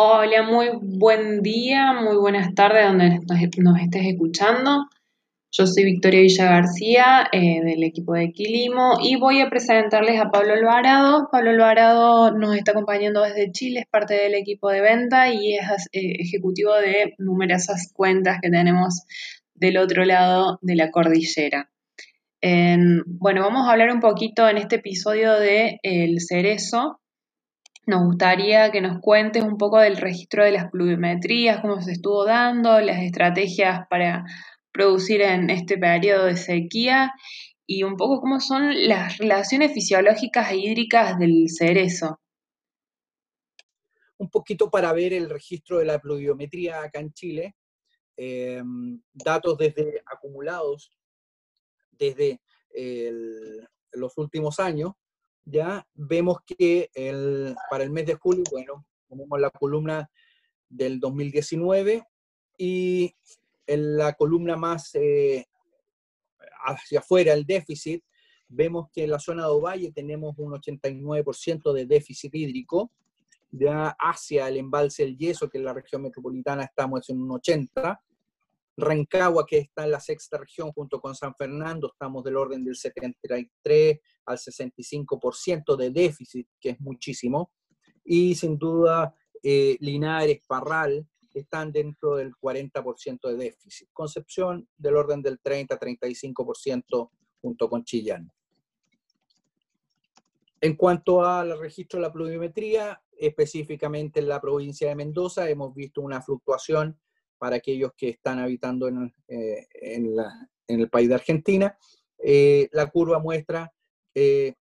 Hola, muy buen día, muy buenas tardes donde nos, estés escuchando. Yo soy Victoria Villa García eh, del equipo de Quilimo y voy a presentarles a Pablo Alvarado. Pablo Alvarado nos está acompañando desde Chile, es parte del equipo de venta y es eh, ejecutivo de numerosas cuentas que tenemos del otro lado de la cordillera. bueno, vamos a hablar un poquito en este episodio de El Cerezo, nos gustaría que nos cuentes un poco del registro de las pluviometrías, cómo se estuvo dando, las estrategias para producir en este periodo de sequía y un poco cómo son las relaciones fisiológicas e hídricas del cerezo. Un poquito para ver el registro de la pluviometría acá en Chile, em, datos desde acumulados desde los últimos años, ya vemos que el, para el mes de julio, bueno, tenemos la columna del 2019 y en la columna más eh, hacia afuera, el déficit, vemos que en la zona de Ovalle tenemos un 89% de déficit hídrico, ya hacia el embalse del Yeso, que en la región metropolitana estamos en un 80%, Rancagua, que está en la sexta región junto con San Fernando, estamos del orden del 73 al 65% de déficit, que es muchísimo. Y sin duda, eh, Linares, Parral, están dentro del 40% de déficit. Concepción del orden del 30-35% junto con Chillán. En cuanto al registro de la pluviometría, específicamente en la provincia de Mendoza, hemos visto una fluctuación para aquellos que están habitando en, eh, el país de Argentina. Eh, la curva muestra eh,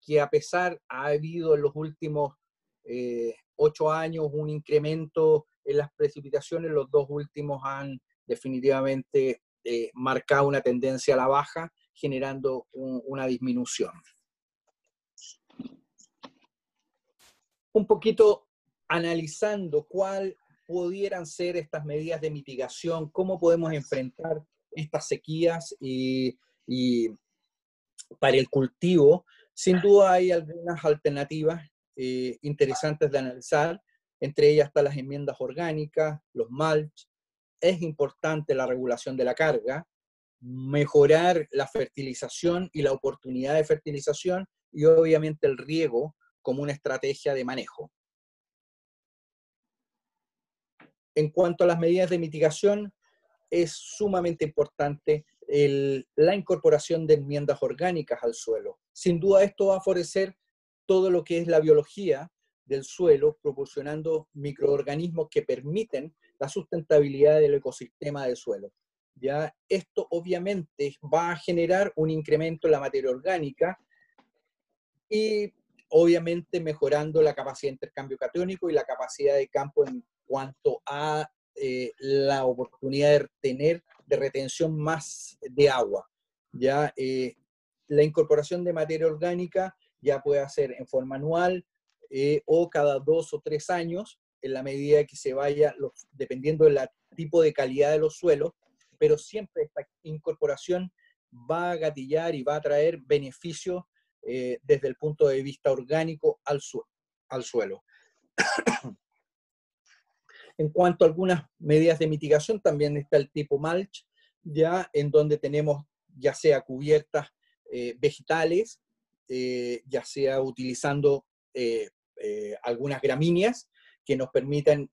que a pesar ha habido en los últimos ocho años un incremento en las precipitaciones, los dos últimos han definitivamente marcado una tendencia a la baja, generando una disminución. Un poquito analizando cuál pudieran ser estas medidas de mitigación, cómo podemos enfrentar estas sequías y, para el cultivo. Sin duda hay algunas alternativas eh, interesantes de analizar, entre ellas están las enmiendas orgánicas, los mulch. Es importante la regulación de la carga, mejorar la fertilización y la oportunidad de fertilización y obviamente el riego como una estrategia de manejo. En cuanto a las medidas de mitigación, es sumamente importante la incorporación de enmiendas orgánicas al suelo. Sin duda esto va a favorecer todo lo que es la biología del suelo, proporcionando microorganismos que permiten la sustentabilidad del ecosistema del suelo. Ya esto obviamente va a generar un incremento en la materia orgánica y obviamente mejorando la capacidad de intercambio catiónico y la capacidad de campo en cuanto a eh, la oportunidad de tener de retención más de agua. Ya eh, la incorporación de materia orgánica ya puede hacer en forma anual eh, o cada dos o tres años, en la medida que se vaya, dependiendo del tipo de calidad de los suelos, pero siempre esta incorporación va a gatillar y va a traer beneficios desde el punto de vista orgánico al, al suelo. En cuanto a algunas medidas de mitigación, también está el tipo mulch, ya en donde tenemos ya sea cubiertas eh, vegetales, eh, ya sea utilizando eh, algunas gramíneas que nos permiten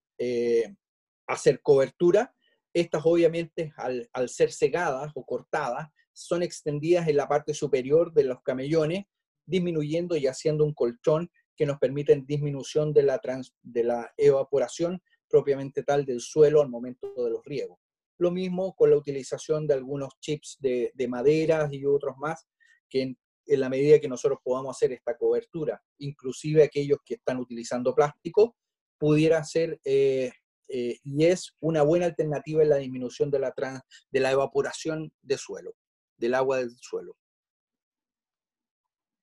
hacer cobertura. Estas obviamente al, ser cegadas o cortadas son extendidas en la parte superior de los camellones, disminuyendo y haciendo un colchón que nos permiten disminución de la, trans, de la evaporación propiamente tal del suelo al momento de los riegos. Lo mismo con la utilización de algunos chips de, de maderas y otros más, que en, la medida que nosotros podamos hacer esta cobertura, inclusive aquellos que están utilizando plástico, pudiera ser eh, eh, y es una buena alternativa en la disminución de la, de la evaporación de suelo, del agua del suelo.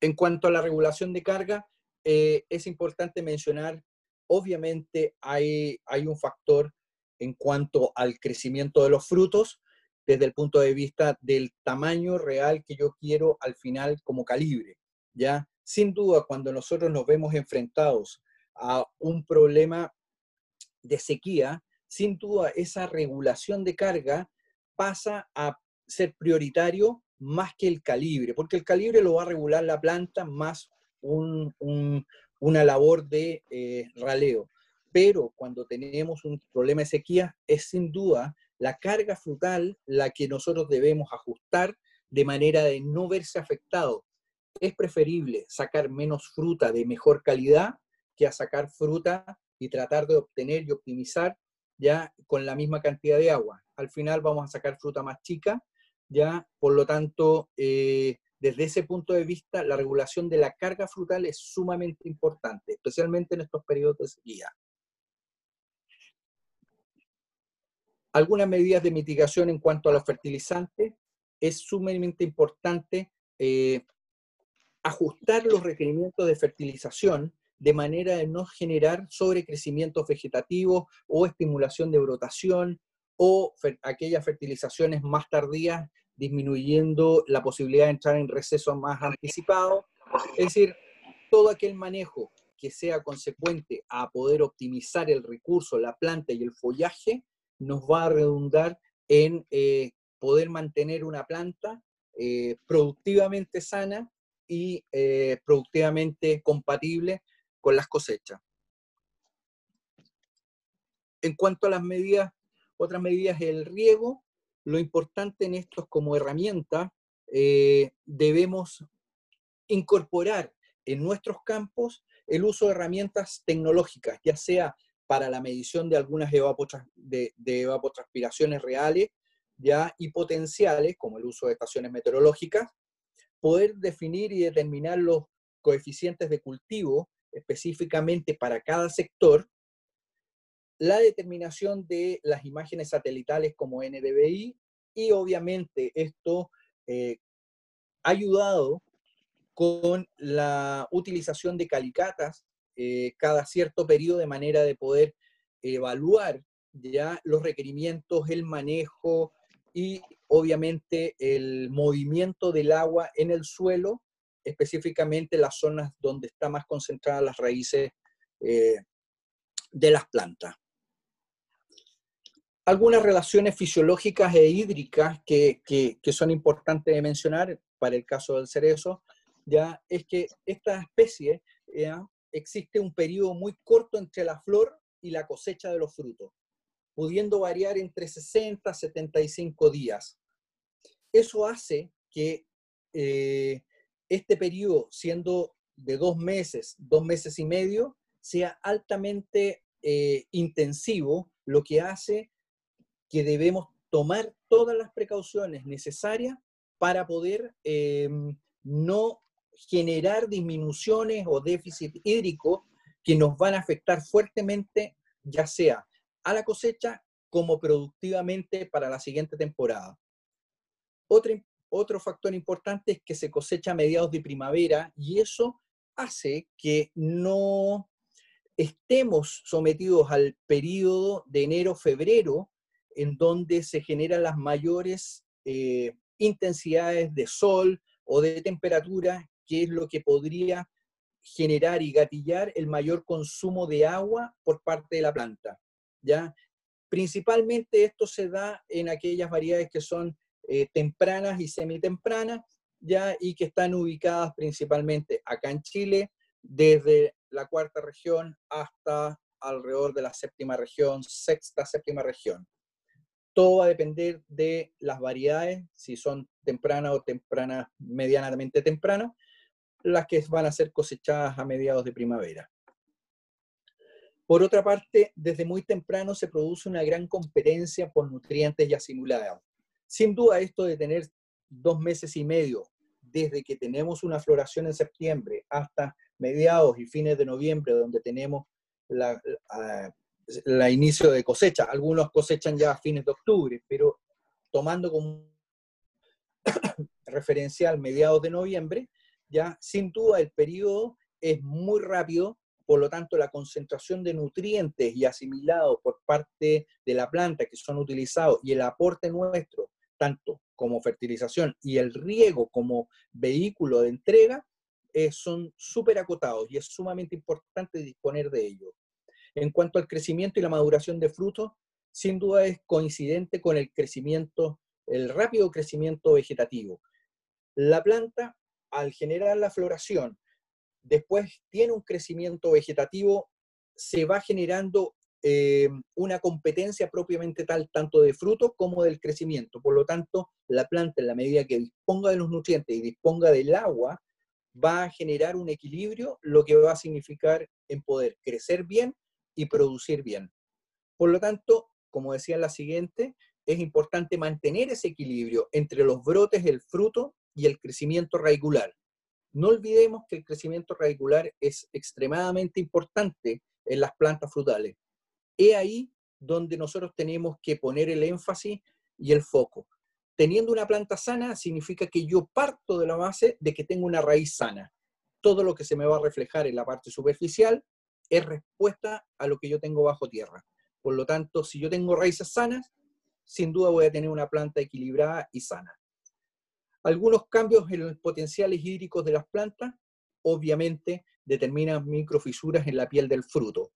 En cuanto a la regulación de carga, eh, es importante mencionar obviamente hay, hay un factor en cuanto al crecimiento de los frutos desde el punto de vista del tamaño real que yo quiero al final como calibre. ¿ya? Sin duda, cuando nosotros nos vemos enfrentados a un problema de sequía, sin duda esa regulación de carga pasa a ser prioritario más que el calibre, porque el calibre lo va a regular la planta más una labor de eh, raleo. Pero cuando tenemos un problema de sequía, es sin duda la carga frutal la que nosotros debemos ajustar de manera de no verse afectado. Es preferible sacar menos fruta de mejor calidad que a sacar fruta y tratar de obtener y optimizar ya con la misma cantidad de agua. Al final vamos a sacar fruta más chica, ya, por lo tanto, eh, desde ese punto de vista, la regulación de la carga frutal es sumamente importante, especialmente en estos periodos de sequía. Algunas medidas de mitigación en cuanto a los fertilizantes. Es sumamente importante eh, ajustar los requerimientos de fertilización de manera de no generar sobrecrecimientos vegetativos o estimulación de brotación o aquellas fertilizaciones más tardías disminuyendo la posibilidad de entrar en receso más anticipado. Es decir, todo aquel manejo que sea consecuente a poder optimizar el recurso, la planta y el follaje, nos va a redundar en eh, poder mantener una planta eh, productivamente sana y eh, productivamente compatible con las cosechas. En cuanto a las medidas, otras medidas el riego, lo importante en esto es como herramienta, eh, debemos incorporar en nuestros campos el uso de herramientas tecnológicas, ya sea para la medición de algunas de, de evapotranspiraciones reales ya y potenciales, como el uso de estaciones meteorológicas, poder definir y determinar los coeficientes de cultivo específicamente para cada sector, la determinación de las imágenes satelitales como NDVI y obviamente esto eh, ha ayudado con la utilización de calicatas eh, cada cierto periodo de manera de poder evaluar ya los requerimientos, el manejo y obviamente el movimiento del agua en el suelo específicamente las zonas donde están más concentradas las raíces eh, de las plantas. Algunas relaciones fisiológicas e hídricas que, son importantes de mencionar para el caso del cerezo, ya es que esta especie existe un periodo muy corto entre la flor y la cosecha de los frutos, pudiendo variar entre 60 a 75 días. Eso hace que eh, este periodo, siendo de dos meses, dos meses y medio, sea altamente eh, intensivo, lo que hace que debemos tomar todas las precauciones necesarias para poder em, no generar disminuciones o déficit hídrico que nos van a afectar fuertemente, ya sea a la cosecha como productivamente para la siguiente temporada. Otra, otro factor importante es que se cosecha a mediados de primavera y eso hace que no estemos sometidos al periodo de enero-febrero en donde se generan las mayores eh, intensidades de sol o de temperatura, que es lo que podría generar y gatillar el mayor consumo de agua por parte de la planta. ¿ya? Principalmente esto se da en aquellas variedades que son eh, tempranas y semitempranas, ya, y que están ubicadas principalmente acá en Chile, desde la cuarta región hasta alrededor de la séptima región, sexta, séptima región. Todo va a depender de las variedades, si son tempranas o tempranas, medianamente tempranas, las que van a ser cosechadas a mediados de primavera. Por otra parte, desde muy temprano se produce una gran competencia por nutrientes ya simulados. Sin duda, esto de tener dos meses y medio desde que tenemos una floración en septiembre hasta mediados y fines de noviembre, donde tenemos la, inicio de cosecha. Algunos cosechan ya a fines de octubre, pero tomando como referencial mediados de noviembre, ya sin duda el periodo es muy rápido, por lo tanto la concentración de nutrientes y asimilados por parte de la planta que son utilizados y el aporte nuestro tanto como fertilización y el riego como vehículo de entrega, eh, son súper acotados y es sumamente importante disponer de ellos. En cuanto al crecimiento y la maduración de frutos, sin duda es coincidente con el crecimiento, el rápido crecimiento vegetativo. La planta, al generar la floración, después tiene un crecimiento vegetativo, se va generando eh, una competencia propiamente tal, tanto de fruto como del crecimiento. Por lo tanto, la planta, en la medida que disponga de los nutrientes y disponga del agua, va a generar un equilibrio, lo que va a significar en poder crecer bien y producir bien. Por lo tanto, como decía la siguiente, es importante mantener ese equilibrio entre los brotes, el fruto y el crecimiento radicular. No olvidemos que el crecimiento radicular es extremadamente importante en las plantas frutales. Es ahí donde nosotros tenemos que poner el énfasis y el foco. Teniendo una planta sana significa que yo parto de la base de que tengo una raíz sana. Todo lo que se me va a reflejar en la parte superficial es respuesta a lo que yo tengo bajo tierra. Por lo tanto, si yo tengo raíces sanas, sin duda voy a tener una planta equilibrada y sana. Algunos cambios en los potenciales hídricos de las plantas, obviamente, determinan microfisuras en la piel del fruto.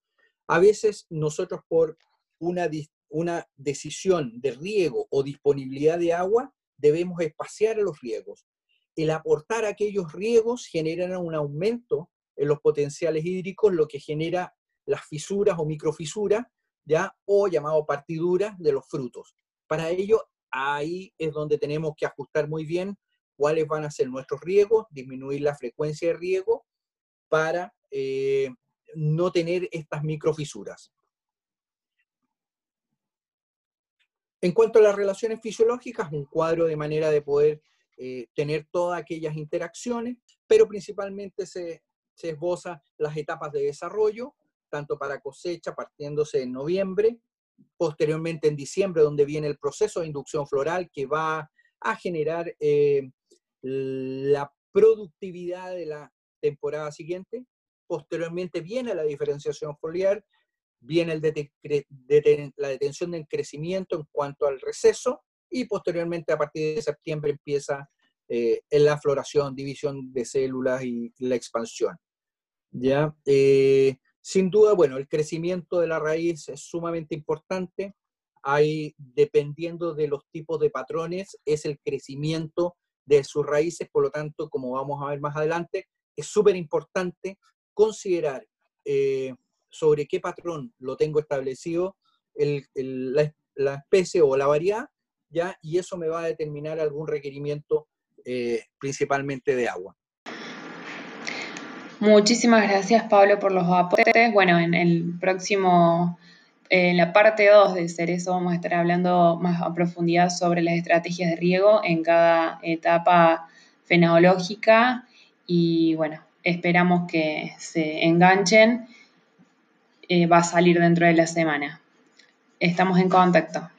A veces nosotros por una, una decisión de riego o disponibilidad de agua, debemos espaciar los riegos. El aportar aquellos riegos genera un aumento en los potenciales hídricos, lo que genera las fisuras o microfisuras, ya, o llamado partiduras de los frutos. Para ello, ahí es donde tenemos que ajustar muy bien cuáles van a ser nuestros riegos, disminuir la frecuencia de riego para eh, no tener estas microfisuras. En cuanto a las relaciones fisiológicas, un cuadro de manera de poder eh, tener todas aquellas interacciones, pero principalmente se, se esboza las etapas de desarrollo, tanto para cosecha partiéndose en noviembre, posteriormente en diciembre, donde viene el proceso de inducción floral que va a generar eh, la productividad de la temporada siguiente, posteriormente viene la diferenciación foliar, viene la detención del crecimiento en cuanto al receso y posteriormente a partir de septiembre empieza eh, la floración, división de células y la expansión. ¿ya? Eh, sin duda, bueno, el crecimiento de la raíz es sumamente importante. Hay, dependiendo de los tipos de patrones, es el crecimiento de sus raíces, por lo tanto, como vamos a ver más adelante, es súper importante considerar eh, sobre qué patrón lo tengo establecido la, especie o la variedad, ¿ya? y eso me va a determinar algún requerimiento eh, principalmente de agua. Muchísimas gracias Pablo por los aportes. Bueno, en el próximo, en la parte 2 de Cerezo vamos a estar hablando más a profundidad sobre las estrategias de riego en cada etapa fenológica y bueno, esperamos que se enganchen. Eh, va a salir dentro de la semana. Estamos en contacto.